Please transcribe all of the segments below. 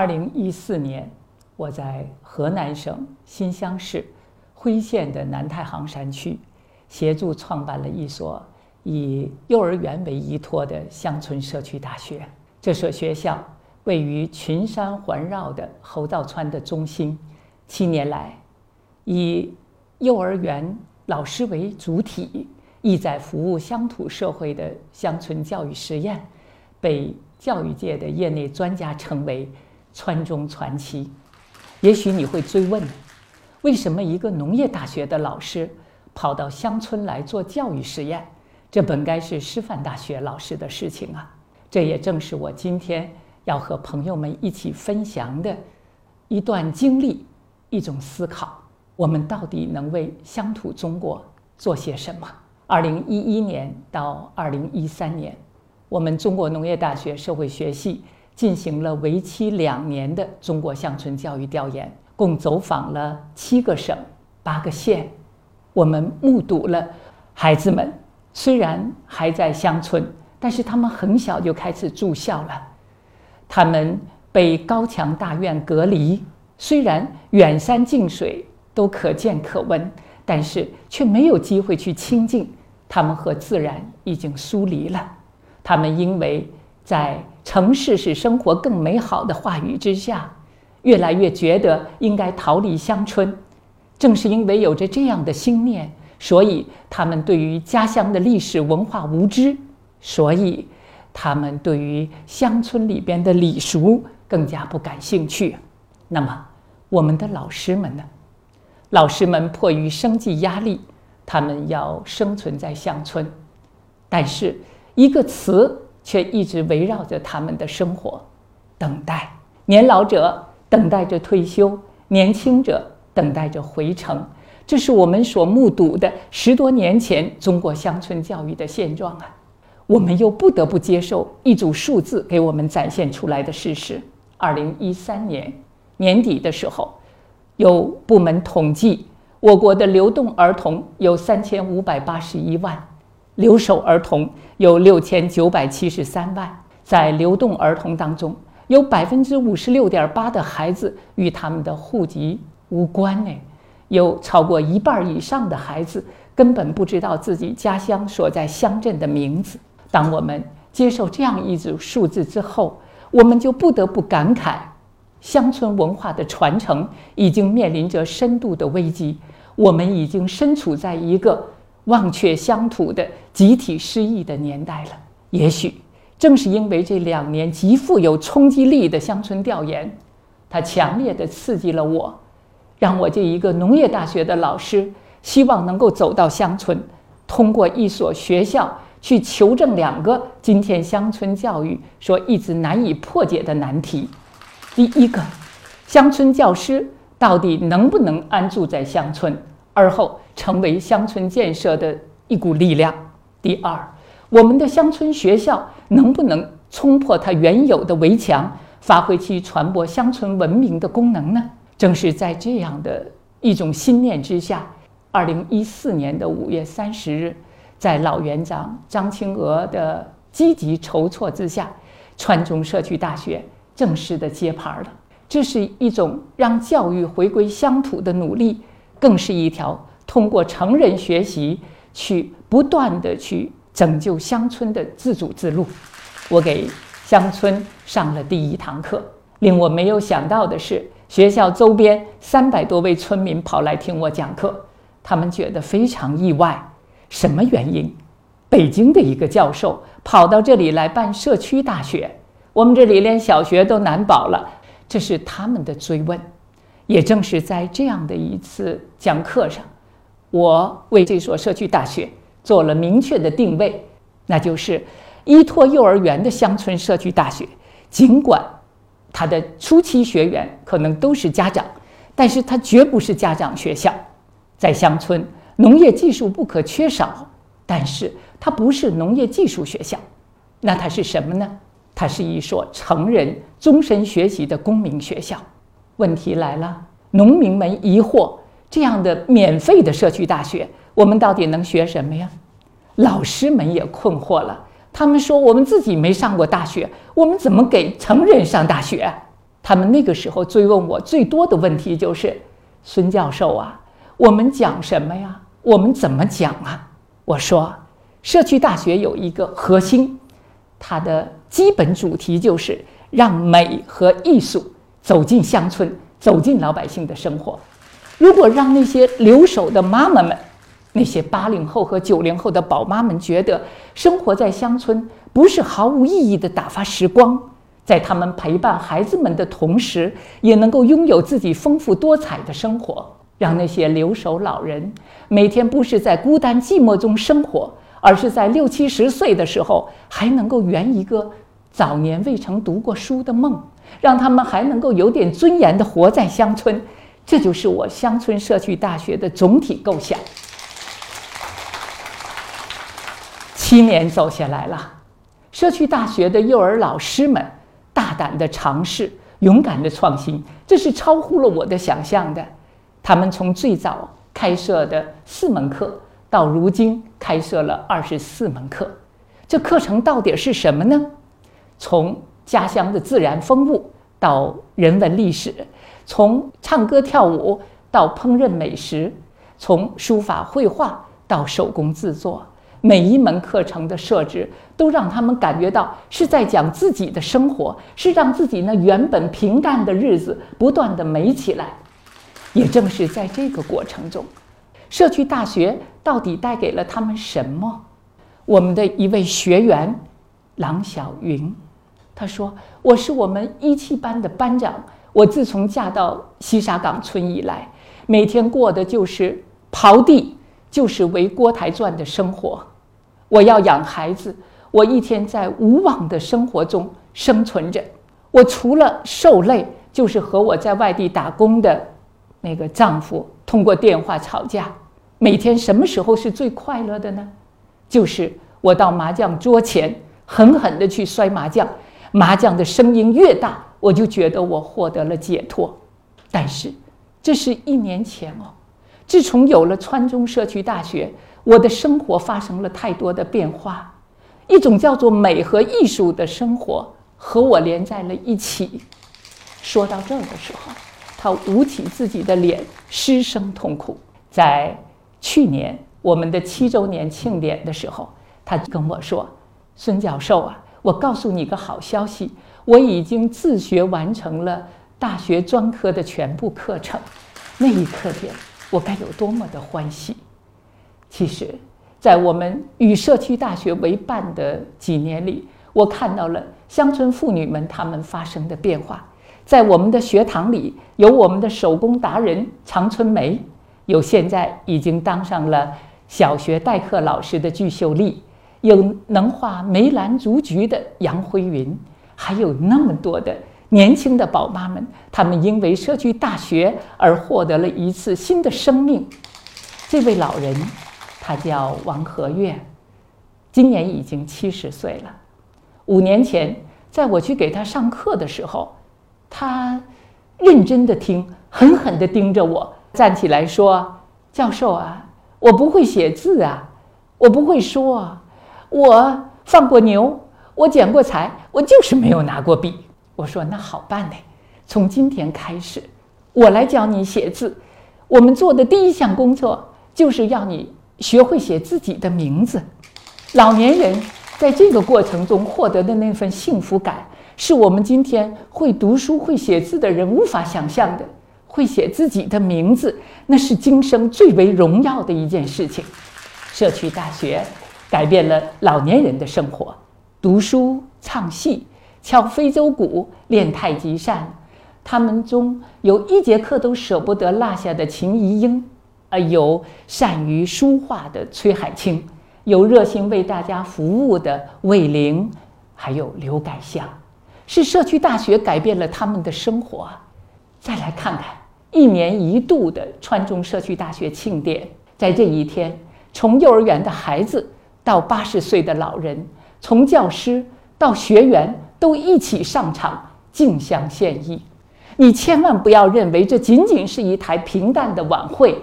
二零一四年，我在河南省新乡市辉县的南太行山区，协助创办了一所以幼儿园为依托的乡村社区大学。这所学校位于群山环绕的侯道川的中心，七年来以幼儿园老师为主体，意在服务乡土社会的乡村教育实验，被教育界的业内专家称为。川中传奇，也许你会追问：为什么一个农业大学的老师跑到乡村来做教育实验？这本该是师范大学老师的事情啊！这也正是我今天要和朋友们一起分享的一段经历，一种思考：我们到底能为乡土中国做些什么？二零一一年到二零一三年，我们中国农业大学社会学系。进行了为期两年的中国乡村教育调研，共走访了七个省、八个县。我们目睹了孩子们虽然还在乡村，但是他们很小就开始住校了。他们被高墙大院隔离，虽然远山近水都可见可闻，但是却没有机会去亲近。他们和自然已经疏离了。他们因为。在城市使生活更美好的话语之下，越来越觉得应该逃离乡村。正是因为有着这样的心念，所以他们对于家乡的历史文化无知，所以他们对于乡村里边的礼俗更加不感兴趣。那么，我们的老师们呢？老师们迫于生计压力，他们要生存在乡村，但是一个词。却一直围绕着他们的生活，等待年老者等待着退休，年轻者等待着回城。这是我们所目睹的十多年前中国乡村教育的现状啊！我们又不得不接受一组数字给我们展现出来的事实：二零一三年年底的时候，有部门统计，我国的流动儿童有三千五百八十一万。留守儿童有六千九百七十三万，在流动儿童当中，有百分之五十六点八的孩子与他们的户籍无关呢，有超过一半以上的孩子根本不知道自己家乡所在乡镇的名字。当我们接受这样一组数字之后，我们就不得不感慨，乡村文化的传承已经面临着深度的危机，我们已经身处在一个。忘却乡土的集体失忆的年代了。也许正是因为这两年极富有冲击力的乡村调研，它强烈的刺激了我，让我这一个农业大学的老师，希望能够走到乡村，通过一所学校去求证两个今天乡村教育所一直难以破解的难题。第一个，乡村教师到底能不能安住在乡村？而后成为乡村建设的一股力量。第二，我们的乡村学校能不能冲破它原有的围墙，发挥其传播乡村文明的功能呢？正是在这样的一种心念之下，二零一四年的五月三十日，在老园长张清娥的积极筹措之下，川中社区大学正式的揭牌了。这是一种让教育回归乡土的努力。更是一条通过成人学习去不断的去拯救乡村的自主之路。我给乡村上了第一堂课。令我没有想到的是，学校周边三百多位村民跑来听我讲课，他们觉得非常意外。什么原因？北京的一个教授跑到这里来办社区大学，我们这里连小学都难保了。这是他们的追问。也正是在这样的一次讲课上，我为这所社区大学做了明确的定位，那就是依托幼儿园的乡村社区大学。尽管它的初期学员可能都是家长，但是它绝不是家长学校。在乡村，农业技术不可缺少，但是它不是农业技术学校。那它是什么呢？它是一所成人终身学习的公民学校。问题来了，农民们疑惑：这样的免费的社区大学，我们到底能学什么呀？老师们也困惑了，他们说：“我们自己没上过大学，我们怎么给成人上大学？”他们那个时候追问我最多的问题就是：“孙教授啊，我们讲什么呀？我们怎么讲啊？”我说：“社区大学有一个核心，它的基本主题就是让美和艺术走进乡村，走进老百姓的生活。如果让那些留守的妈妈们，那些八零后和九零后的宝妈们觉得生活在乡村不是毫无意义的打发时光。”在他们陪伴孩子们的同时，也能够拥有自己丰富多彩的生活，让那些留守老人每天不是在孤单寂寞中生活，而是在六七十岁的时候还能够圆一个早年未曾读过书的梦，让他们还能够有点尊严地活在乡村。这就是我乡村社区大学的总体构想。七年走下来了，社区大学的幼儿老师们。大胆的尝试，勇敢的创新，这是超乎了我的想象的。他们从最早开设的四门课，到如今开设了二十四门课。这课程到底是什么呢？从家乡的自然风物到人文历史，从唱歌跳舞到烹饪美食，从书法绘画到手工制作。每一门课程的设置都让他们感觉到是在讲自己的生活，是让自己那原本平淡的日子不断的美起来。也正是在这个过程中，社区大学到底带给了他们什么？我们的一位学员郎小云，他说：“我是我们一期班的班长，我自从嫁到西沙岗村以来，每天过的就是刨地，就是围锅台转的生活。”我要养孩子，我一天在无望的生活中生存着。我除了受累，就是和我在外地打工的那个丈夫通过电话吵架。每天什么时候是最快乐的呢？就是我到麻将桌前狠狠地去摔麻将，麻将的声音越大，我就觉得我获得了解脱。但是，这是一年前哦。自从有了川中社区大学。我的生活发生了太多的变化，一种叫做美和艺术的生活和我连在了一起。说到这儿的时候，他捂起自己的脸，失声痛哭。在去年我们的七周年庆典的时候，他跟我说：“孙教授啊，我告诉你个好消息，我已经自学完成了大学专科的全部课程。”那一刻间，我该有多么的欢喜！其实，在我们与社区大学为伴的几年里，我看到了乡村妇女们她们发生的变化。在我们的学堂里，有我们的手工达人常春梅，有现在已经当上了小学代课老师的鞠秀丽，有能画梅兰竹菊的杨辉云，还有那么多的年轻的宝妈们，她们因为社区大学而获得了一次新的生命。这位老人。他叫王和月，今年已经七十岁了。五年前，在我去给他上课的时候，他认真的听，狠狠地盯着我，站起来说：“教授啊，我不会写字啊，我不会说，我放过牛，我捡过柴，我就是没有拿过笔。”我说：“那好办呢，从今天开始，我来教你写字。我们做的第一项工作就是要你。”学会写自己的名字，老年人在这个过程中获得的那份幸福感，是我们今天会读书、会写字的人无法想象的。会写自己的名字，那是今生最为荣耀的一件事情。社区大学改变了老年人的生活，读书、唱戏、敲非洲鼓、练太极扇，他们中有一节课都舍不得落下的秦怡英。啊，有善于书画的崔海清，有热心为大家服务的魏玲，还有刘改香，是社区大学改变了他们的生活。再来看看一年一度的川中社区大学庆典，在这一天，从幼儿园的孩子到八十岁的老人，从教师到学员都一起上场竞相献艺。你千万不要认为这仅仅是一台平淡的晚会。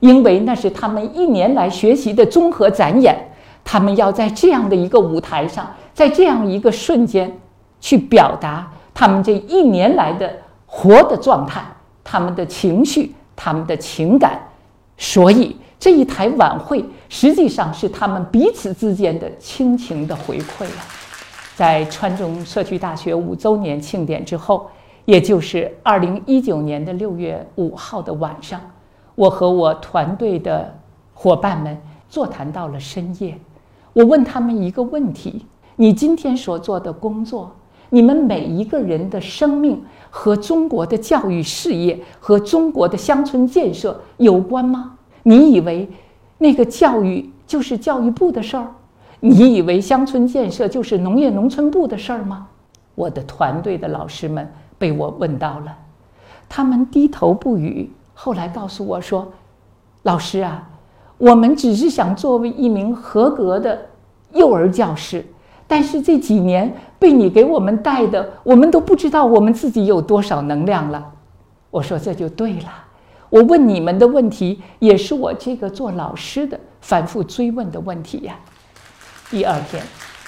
因为那是他们一年来学习的综合展演，他们要在这样的一个舞台上，在这样一个瞬间，去表达他们这一年来的活的状态，他们的情绪，他们的情感。所以这一台晚会实际上是他们彼此之间的亲情的回馈啊！在川中社区大学五周年庆典之后，也就是二零一九年的六月五号的晚上，我和我团队的伙伴们座谈到了深夜。我问他们一个问题：你今天所做的工作，你们每一个人的生命和中国的教育事业和中国的乡村建设有关吗？你以为那个教育就是教育部的事儿？你以为乡村建设就是农业农村部的事儿吗？我的团队的老师们被我问到了，他们低头不语。后来告诉我说：“老师啊。”我们只是想作为一名合格的幼儿教师，但是这几年被你给我们带的，我们都不知道我们自己有多少能量了。我说这就对了，我问你们的问题，也是我这个做老师的反复追问的问题呀。第二天，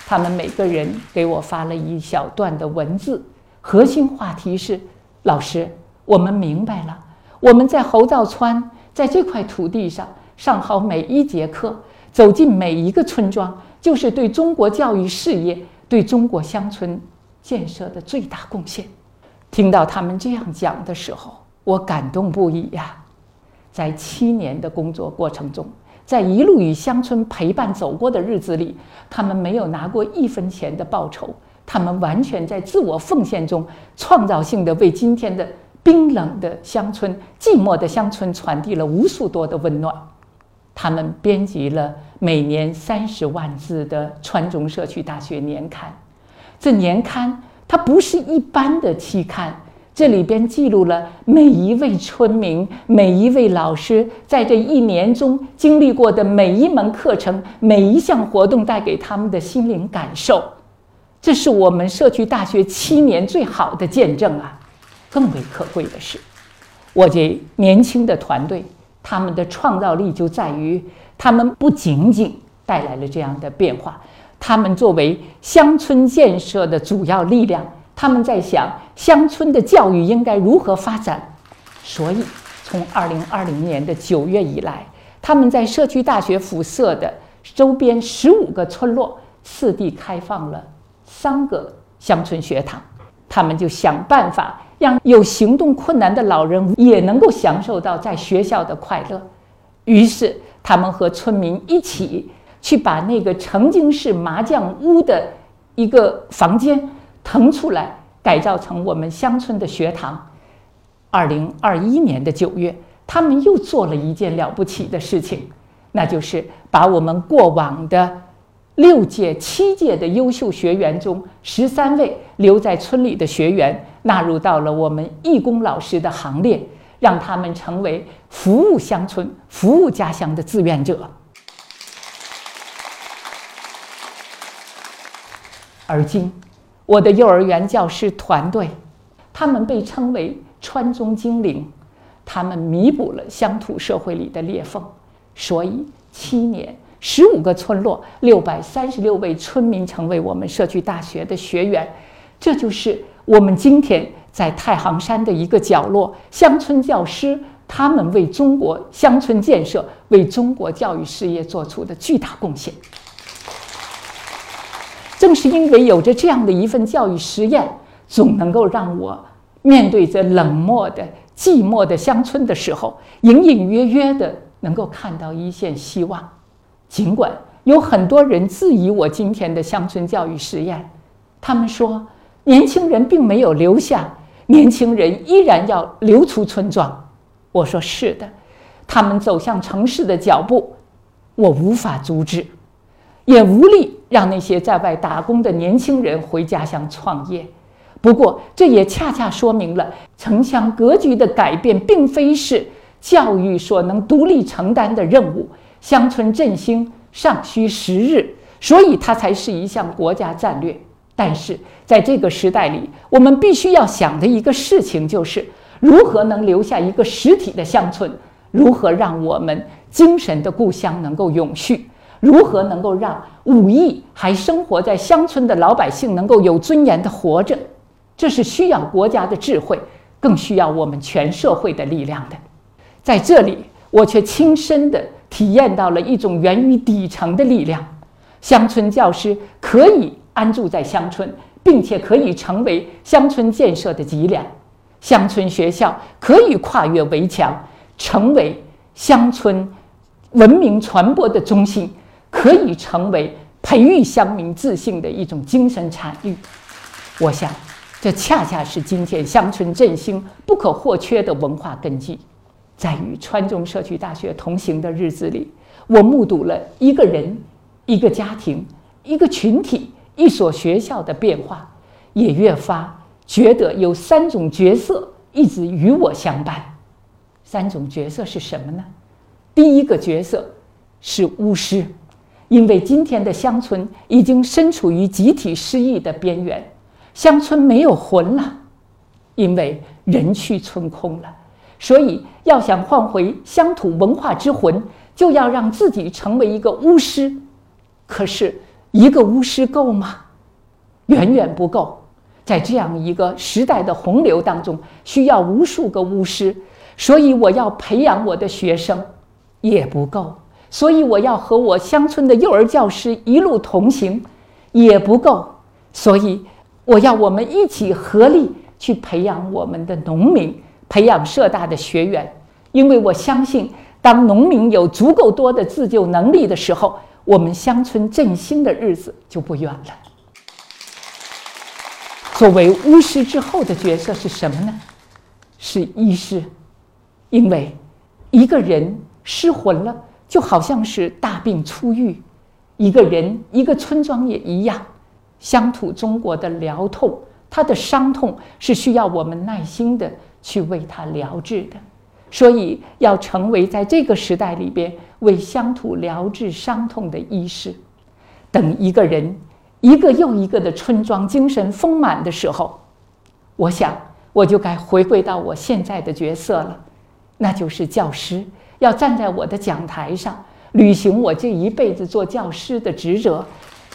他们每个人给我发了一小段的文字，核心话题是：老师，我们明白了，我们在侯兆川，在这块土地上。上好每一节课，走进每一个村庄，就是对中国教育事业、对中国乡村建设的最大贡献。听到他们这样讲的时候，我感动不已呀！在七年的工作过程中，在一路与乡村陪伴走过的日子里，他们没有拿过一分钱的报酬，他们完全在自我奉献中，创造性的为今天的冰冷的乡村、寂寞的乡村传递了无数多的温暖。他们编辑了每年三十万字的川中社区大学年刊，这年刊它不是一般的期刊，这里边记录了每一位村民、每一位老师在这一年中经历过的每一门课程、每一项活动带给他们的心灵感受，这是我们社区大学七年最好的见证啊！更为可贵的是，我这年轻的团队。他们的创造力就在于，他们不仅仅带来了这样的变化，他们作为乡村建设的主要力量，他们在想乡村的教育应该如何发展。所以，从二零二零年的九月以来，他们在社区大学辐射的周边十五个村落，次第开放了三个乡村学堂，他们就想办法。让有行动困难的老人也能够享受到在学校的快乐，于是他们和村民一起去把那个曾经是麻将屋的一个房间腾出来，改造成我们乡村的学堂。二零二一年的九月，他们又做了一件了不起的事情，那就是把我们过往的。六届、七届的优秀学员中，十三位留在村里的学员纳入到了我们义工老师的行列，让他们成为服务乡村、服务家乡的志愿者。而今，我的幼儿园教师团队，他们被称为“川中精灵”，他们弥补了乡土社会里的裂缝，所以七年。十五个村落，六百三十六位村民成为我们社区大学的学员，这就是我们今天在太行山的一个角落，乡村教师他们为中国乡村建设、为中国教育事业做出的巨大贡献。正是因为有着这样的一份教育实验，总能够让我面对着冷漠的、寂寞的乡村的时候，隐隐约约的能够看到一线希望。尽管有很多人质疑我今天的乡村教育实验，他们说年轻人并没有留下，年轻人依然要流出村庄。我说是的，他们走向城市的脚步，我无法阻止，也无力让那些在外打工的年轻人回家乡创业。不过，这也恰恰说明了城乡格局的改变，并非是教育所能独立承担的任务。乡村振兴尚需时日，所以它才是一项国家战略。但是在这个时代里，我们必须要想的一个事情就是：如何能留下一个实体的乡村？如何让我们精神的故乡能够永续？如何能够让五亿还生活在乡村的老百姓能够有尊严的活着？这是需要国家的智慧，更需要我们全社会的力量的。在这里，我却亲身的体验到了一种源于底层的力量。乡村教师可以安住在乡村，并且可以成为乡村建设的脊梁；乡村学校可以跨越围墙，成为乡村文明传播的中心，可以成为培育乡民自信的一种精神产育。我想，这恰恰是今天乡村振兴不可或缺的文化根基。在与川中社区大学同行的日子里，我目睹了一个人。一个家庭、一个群体、一所学校的变化，也越发觉得有三种角色一直与我相伴。三种角色是什么呢？第一个角色是巫师，因为今天的乡村已经身处于集体失忆的边缘，乡村没有魂了，因为人去村空了。所以，要想换回乡土文化之魂，就要让自己成为一个巫师。可是，一个巫师够吗？远远不够。在这样一个时代的洪流当中，需要无数个巫师。所以，我要培养我的学生，也不够。所以，我要和我乡村的幼儿教师一路同行，也不够。所以，我要我们一起合力去培养我们的农民，培养浙大的学员。因为我相信，当农民有足够多的自救能力的时候，我们乡村振兴的日子就不远了。作为巫师之后的角色是什么呢？是医师，因为一个人失魂了，就好像是大病初愈；一个人、一个村庄也一样。乡土中国的疗痛，他的伤痛是需要我们耐心的去为他疗治的。所以，要成为在这个时代里边为乡土疗治伤痛的医师。等一个人一个又一个的村庄精神丰满的时候，我想我就该回归到我现在的角色了，那就是教师，要站在我的讲台上，履行我这一辈子做教师的职责。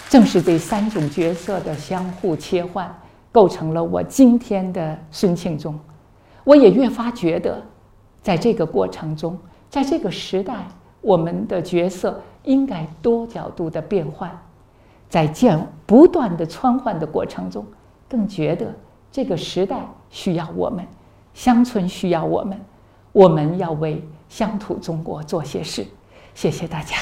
正是这三种角色的相互切换，构成了我今天的孙庆忠。我也越发觉得。在这个过程中，在这个时代，我们的角色应该多角度的变换，在见不断的穿换的过程中，更觉得这个时代需要我们，乡村需要我们，我们要为乡土中国做些事。谢谢大家。